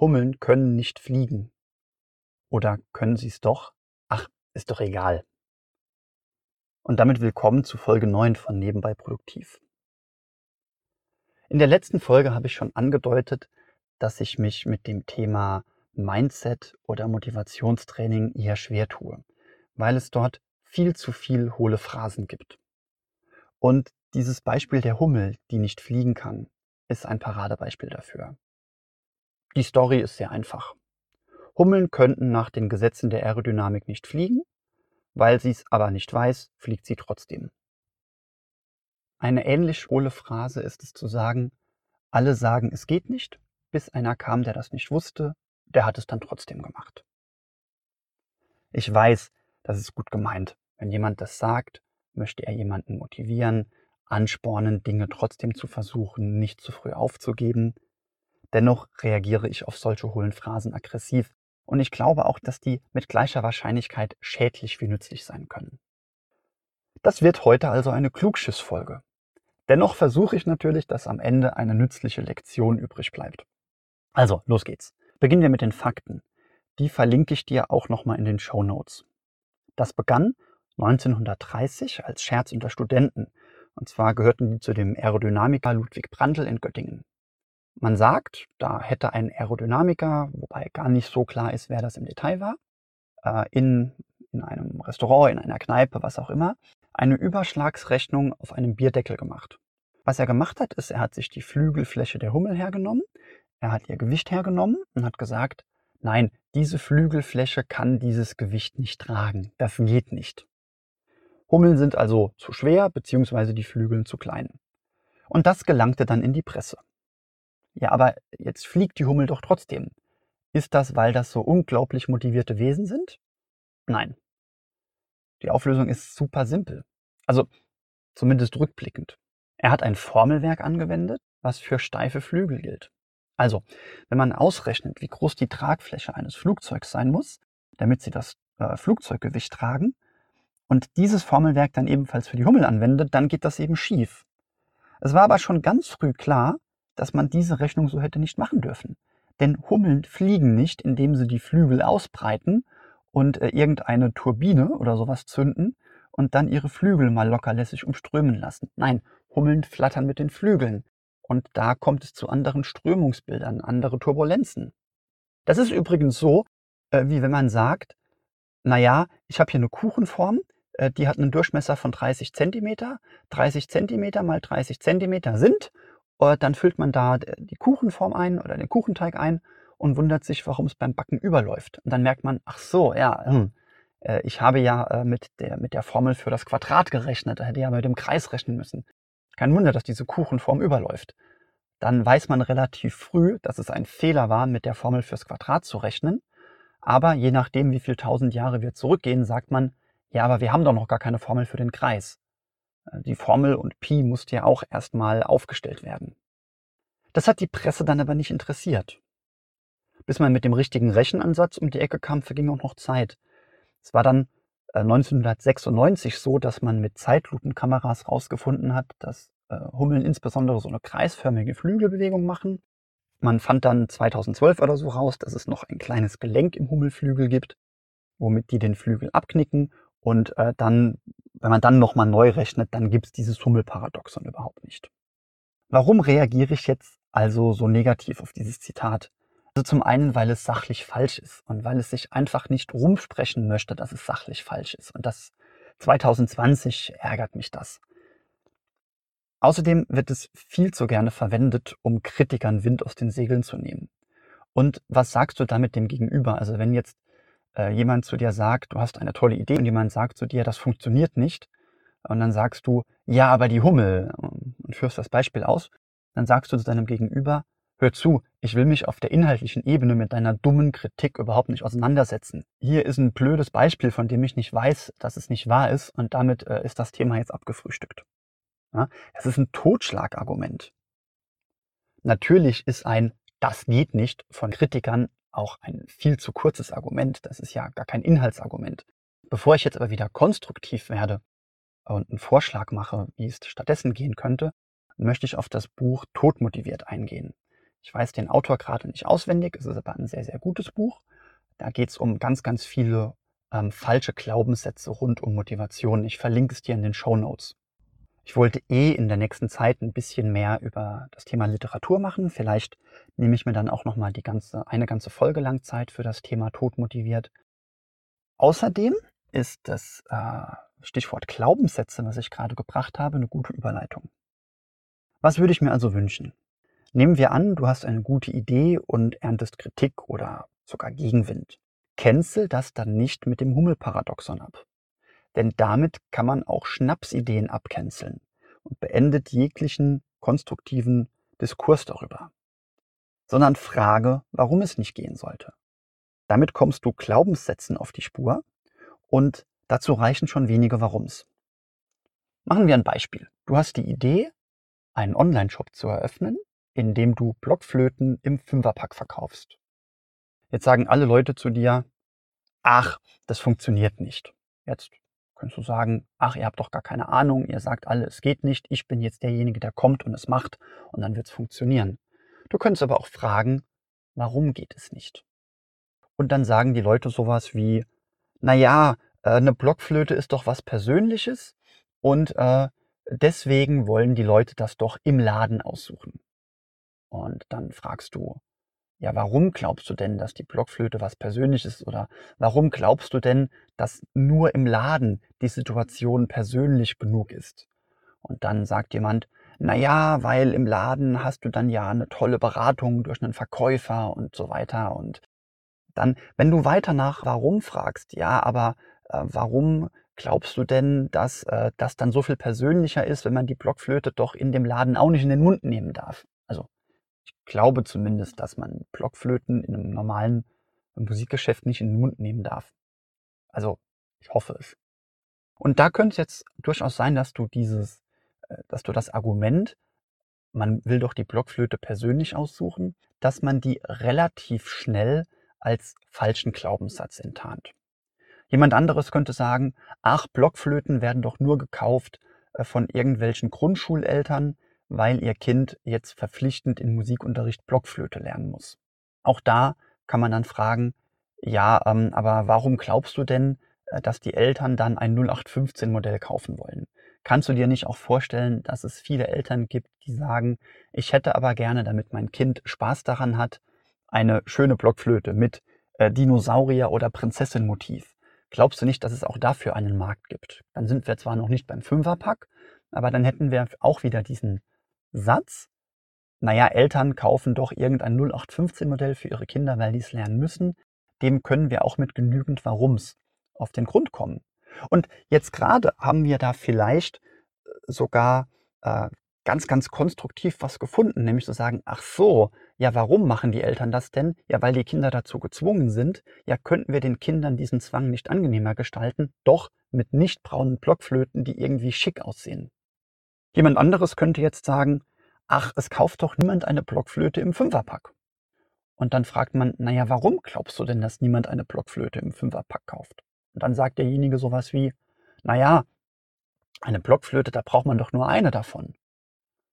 Hummeln können nicht fliegen. Oder können sie es doch? Ach, ist doch egal. Und damit willkommen zu Folge 9 von Nebenbei Produktiv. In der letzten Folge habe ich schon angedeutet, dass ich mich mit dem Thema Mindset oder Motivationstraining eher schwer tue, weil es dort viel zu viel hohle Phrasen gibt. Und dieses Beispiel der Hummel, die nicht fliegen kann, ist ein Paradebeispiel dafür. Die Story ist sehr einfach. Hummeln könnten nach den Gesetzen der Aerodynamik nicht fliegen, weil sie es aber nicht weiß, fliegt sie trotzdem. Eine ähnlich hohle Phrase ist es zu sagen, alle sagen, es geht nicht, bis einer kam, der das nicht wusste, der hat es dann trotzdem gemacht. Ich weiß, das ist gut gemeint. Wenn jemand das sagt, möchte er jemanden motivieren, anspornen, Dinge trotzdem zu versuchen, nicht zu früh aufzugeben. Dennoch reagiere ich auf solche hohlen Phrasen aggressiv und ich glaube auch, dass die mit gleicher Wahrscheinlichkeit schädlich wie nützlich sein können. Das wird heute also eine Klugschissfolge. Dennoch versuche ich natürlich, dass am Ende eine nützliche Lektion übrig bleibt. Also, los geht's. Beginnen wir mit den Fakten. Die verlinke ich dir auch nochmal in den Show Notes. Das begann 1930 als Scherz unter Studenten. Und zwar gehörten die zu dem Aerodynamiker Ludwig Prandtl in Göttingen. Man sagt, da hätte ein Aerodynamiker, wobei gar nicht so klar ist, wer das im Detail war, äh, in, in einem Restaurant, in einer Kneipe, was auch immer, eine Überschlagsrechnung auf einem Bierdeckel gemacht. Was er gemacht hat, ist, er hat sich die Flügelfläche der Hummel hergenommen, er hat ihr Gewicht hergenommen und hat gesagt, nein, diese Flügelfläche kann dieses Gewicht nicht tragen. Das geht nicht. Hummeln sind also zu schwer, beziehungsweise die Flügeln zu klein. Und das gelangte dann in die Presse. Ja, aber jetzt fliegt die Hummel doch trotzdem. Ist das, weil das so unglaublich motivierte Wesen sind? Nein. Die Auflösung ist super simpel. Also zumindest rückblickend. Er hat ein Formelwerk angewendet, was für steife Flügel gilt. Also, wenn man ausrechnet, wie groß die Tragfläche eines Flugzeugs sein muss, damit sie das äh, Flugzeuggewicht tragen, und dieses Formelwerk dann ebenfalls für die Hummel anwendet, dann geht das eben schief. Es war aber schon ganz früh klar, dass man diese Rechnung so hätte nicht machen dürfen. Denn Hummeln fliegen nicht, indem sie die Flügel ausbreiten und äh, irgendeine Turbine oder sowas zünden und dann ihre Flügel mal lockerlässig umströmen lassen. Nein, Hummeln flattern mit den Flügeln. Und da kommt es zu anderen Strömungsbildern, andere Turbulenzen. Das ist übrigens so, äh, wie wenn man sagt, naja, ich habe hier eine Kuchenform, äh, die hat einen Durchmesser von 30 Zentimeter. 30 Zentimeter mal 30 Zentimeter sind und dann füllt man da die Kuchenform ein oder den Kuchenteig ein und wundert sich, warum es beim Backen überläuft. Und dann merkt man, ach so, ja, hm, äh, ich habe ja äh, mit der, mit der Formel für das Quadrat gerechnet, da hätte ich ja mit dem Kreis rechnen müssen. Kein Wunder, dass diese Kuchenform überläuft. Dann weiß man relativ früh, dass es ein Fehler war, mit der Formel fürs Quadrat zu rechnen. Aber je nachdem, wie viel tausend Jahre wir zurückgehen, sagt man, ja, aber wir haben doch noch gar keine Formel für den Kreis. Die Formel und Pi musste ja auch erstmal aufgestellt werden. Das hat die Presse dann aber nicht interessiert. Bis man mit dem richtigen Rechenansatz um die Ecke kam, verging auch noch Zeit. Es war dann 1996 äh, so, dass man mit Zeitlupenkameras herausgefunden hat, dass äh, Hummeln insbesondere so eine kreisförmige Flügelbewegung machen. Man fand dann 2012 oder so raus, dass es noch ein kleines Gelenk im Hummelflügel gibt, womit die den Flügel abknicken und äh, dann wenn man dann nochmal neu rechnet, dann gibt es dieses Hummelparadoxon überhaupt nicht. Warum reagiere ich jetzt also so negativ auf dieses Zitat? Also zum einen, weil es sachlich falsch ist und weil es sich einfach nicht rumsprechen möchte, dass es sachlich falsch ist. Und das 2020 ärgert mich das. Außerdem wird es viel zu gerne verwendet, um Kritikern Wind aus den Segeln zu nehmen. Und was sagst du damit dem Gegenüber? Also wenn jetzt äh, jemand zu dir sagt, du hast eine tolle Idee und jemand sagt zu dir, das funktioniert nicht, und dann sagst du, ja, aber die Hummel, und führst das Beispiel aus, dann sagst du zu deinem Gegenüber, hör zu, ich will mich auf der inhaltlichen Ebene mit deiner dummen Kritik überhaupt nicht auseinandersetzen. Hier ist ein blödes Beispiel, von dem ich nicht weiß, dass es nicht wahr ist, und damit äh, ist das Thema jetzt abgefrühstückt. Ja, es ist ein Totschlagargument. Natürlich ist ein Das geht nicht von Kritikern auch ein viel zu kurzes Argument. Das ist ja gar kein Inhaltsargument. Bevor ich jetzt aber wieder konstruktiv werde und einen Vorschlag mache, wie es stattdessen gehen könnte, möchte ich auf das Buch Todmotiviert eingehen. Ich weiß den Autor gerade nicht auswendig, es ist aber ein sehr, sehr gutes Buch. Da geht es um ganz, ganz viele ähm, falsche Glaubenssätze rund um Motivation. Ich verlinke es dir in den Show Notes. Ich wollte eh in der nächsten Zeit ein bisschen mehr über das Thema Literatur machen. Vielleicht nehme ich mir dann auch noch mal die ganze eine ganze Folge lang Zeit für das Thema Tod motiviert. Außerdem ist das äh, Stichwort Glaubenssätze, was ich gerade gebracht habe, eine gute Überleitung. Was würde ich mir also wünschen? Nehmen wir an, du hast eine gute Idee und erntest Kritik oder sogar Gegenwind. Cancel das dann nicht mit dem Hummelparadoxon ab. Denn damit kann man auch Schnapsideen abcanceln und beendet jeglichen konstruktiven Diskurs darüber. Sondern frage, warum es nicht gehen sollte. Damit kommst du Glaubenssätzen auf die Spur und dazu reichen schon wenige Warums. Machen wir ein Beispiel. Du hast die Idee, einen Online-Shop zu eröffnen, in dem du Blockflöten im Fünferpack verkaufst. Jetzt sagen alle Leute zu dir, ach, das funktioniert nicht. Jetzt kannst du sagen, ach, ihr habt doch gar keine Ahnung, ihr sagt alle, es geht nicht, ich bin jetzt derjenige, der kommt und es macht und dann wird es funktionieren. Du könntest aber auch fragen, warum geht es nicht? Und dann sagen die Leute sowas wie, na ja, äh, eine Blockflöte ist doch was Persönliches und äh, deswegen wollen die Leute das doch im Laden aussuchen. Und dann fragst du, ja, warum glaubst du denn, dass die Blockflöte was Persönliches ist? Oder warum glaubst du denn, dass nur im Laden die Situation persönlich genug ist? Und dann sagt jemand, na ja, weil im Laden hast du dann ja eine tolle Beratung durch einen Verkäufer und so weiter. Und dann, wenn du weiter nach warum fragst, ja, aber äh, warum glaubst du denn, dass äh, das dann so viel persönlicher ist, wenn man die Blockflöte doch in dem Laden auch nicht in den Mund nehmen darf? Also ich glaube zumindest, dass man Blockflöten in einem normalen Musikgeschäft nicht in den Mund nehmen darf. Also, ich hoffe es. Und da könnte es jetzt durchaus sein, dass du dieses, äh, dass du das Argument, man will doch die Blockflöte persönlich aussuchen, dass man die relativ schnell als falschen Glaubenssatz enttarnt. Jemand anderes könnte sagen, ach, Blockflöten werden doch nur gekauft äh, von irgendwelchen Grundschuleltern, weil ihr Kind jetzt verpflichtend in Musikunterricht Blockflöte lernen muss. Auch da kann man dann fragen, ja, ähm, aber warum glaubst du denn, äh, dass die Eltern dann ein 0815-Modell kaufen wollen? Kannst du dir nicht auch vorstellen, dass es viele Eltern gibt, die sagen, ich hätte aber gerne, damit mein Kind Spaß daran hat, eine schöne Blockflöte mit äh, Dinosaurier- oder Prinzessin-Motiv. Glaubst du nicht, dass es auch dafür einen Markt gibt? Dann sind wir zwar noch nicht beim Fünferpack, aber dann hätten wir auch wieder diesen Satz, naja, Eltern kaufen doch irgendein 0815-Modell für ihre Kinder, weil die es lernen müssen, dem können wir auch mit genügend Warums auf den Grund kommen. Und jetzt gerade haben wir da vielleicht äh, sogar äh, ganz, ganz konstruktiv was gefunden, nämlich zu sagen, ach so, ja, warum machen die Eltern das denn? Ja, weil die Kinder dazu gezwungen sind. Ja, könnten wir den Kindern diesen Zwang nicht angenehmer gestalten, doch mit nicht braunen Blockflöten, die irgendwie schick aussehen. Jemand anderes könnte jetzt sagen, ach, es kauft doch niemand eine Blockflöte im Fünferpack. Und dann fragt man, naja, warum glaubst du denn, dass niemand eine Blockflöte im Fünferpack kauft? Und dann sagt derjenige sowas wie, naja, eine Blockflöte, da braucht man doch nur eine davon.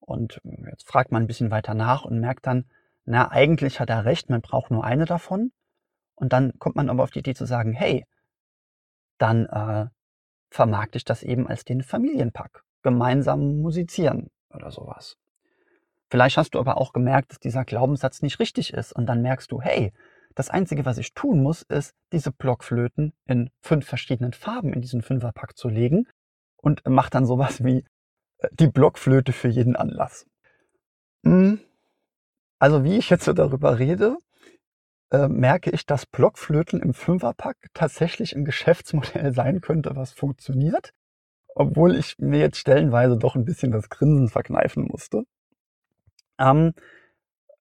Und jetzt fragt man ein bisschen weiter nach und merkt dann, na, eigentlich hat er recht, man braucht nur eine davon. Und dann kommt man aber auf die Idee zu sagen, hey, dann äh, vermarkte ich das eben als den Familienpack gemeinsam musizieren oder sowas. Vielleicht hast du aber auch gemerkt, dass dieser Glaubenssatz nicht richtig ist und dann merkst du, hey, das Einzige, was ich tun muss, ist, diese Blockflöten in fünf verschiedenen Farben in diesen Fünferpack zu legen und mach dann sowas wie äh, die Blockflöte für jeden Anlass. Hm. Also wie ich jetzt so darüber rede, äh, merke ich, dass Blockflöten im Fünferpack tatsächlich ein Geschäftsmodell sein könnte, was funktioniert obwohl ich mir jetzt stellenweise doch ein bisschen das Grinsen verkneifen musste. Ähm,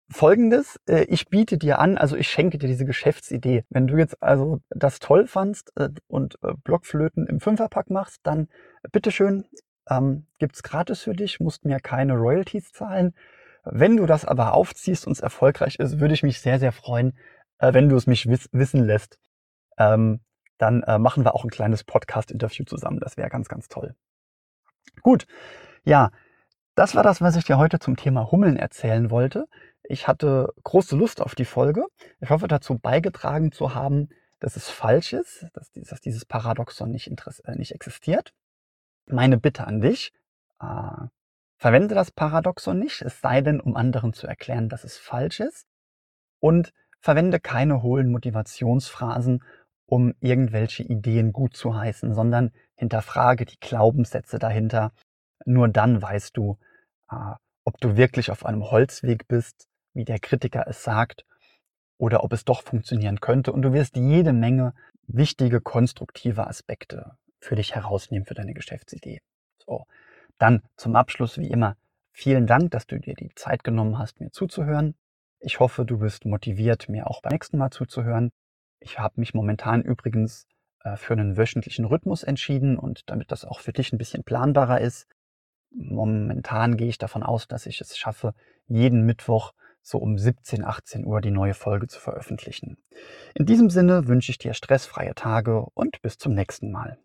Folgendes, äh, ich biete dir an, also ich schenke dir diese Geschäftsidee. Wenn du jetzt also das toll fandst äh, und äh, Blockflöten im Fünferpack machst, dann bitteschön, ähm, gibt's gratis für dich, musst mir keine Royalties zahlen. Wenn du das aber aufziehst und es erfolgreich ist, würde ich mich sehr, sehr freuen, äh, wenn du es mich wiss wissen lässt. Ähm, dann äh, machen wir auch ein kleines Podcast-Interview zusammen. Das wäre ganz, ganz toll. Gut, ja, das war das, was ich dir heute zum Thema Hummeln erzählen wollte. Ich hatte große Lust auf die Folge. Ich hoffe dazu beigetragen zu haben, dass es falsch ist, dass, dass dieses Paradoxon nicht, äh, nicht existiert. Meine Bitte an dich, äh, verwende das Paradoxon nicht, es sei denn, um anderen zu erklären, dass es falsch ist. Und verwende keine hohlen Motivationsphrasen, um irgendwelche Ideen gut zu heißen, sondern hinterfrage die Glaubenssätze dahinter. Nur dann weißt du, äh, ob du wirklich auf einem Holzweg bist, wie der Kritiker es sagt, oder ob es doch funktionieren könnte. Und du wirst jede Menge wichtige, konstruktive Aspekte für dich herausnehmen für deine Geschäftsidee. So. Dann zum Abschluss wie immer vielen Dank, dass du dir die Zeit genommen hast, mir zuzuhören. Ich hoffe, du bist motiviert, mir auch beim nächsten Mal zuzuhören. Ich habe mich momentan übrigens äh, für einen wöchentlichen Rhythmus entschieden und damit das auch für dich ein bisschen planbarer ist. Momentan gehe ich davon aus, dass ich es schaffe, jeden Mittwoch so um 17, 18 Uhr die neue Folge zu veröffentlichen. In diesem Sinne wünsche ich dir stressfreie Tage und bis zum nächsten Mal.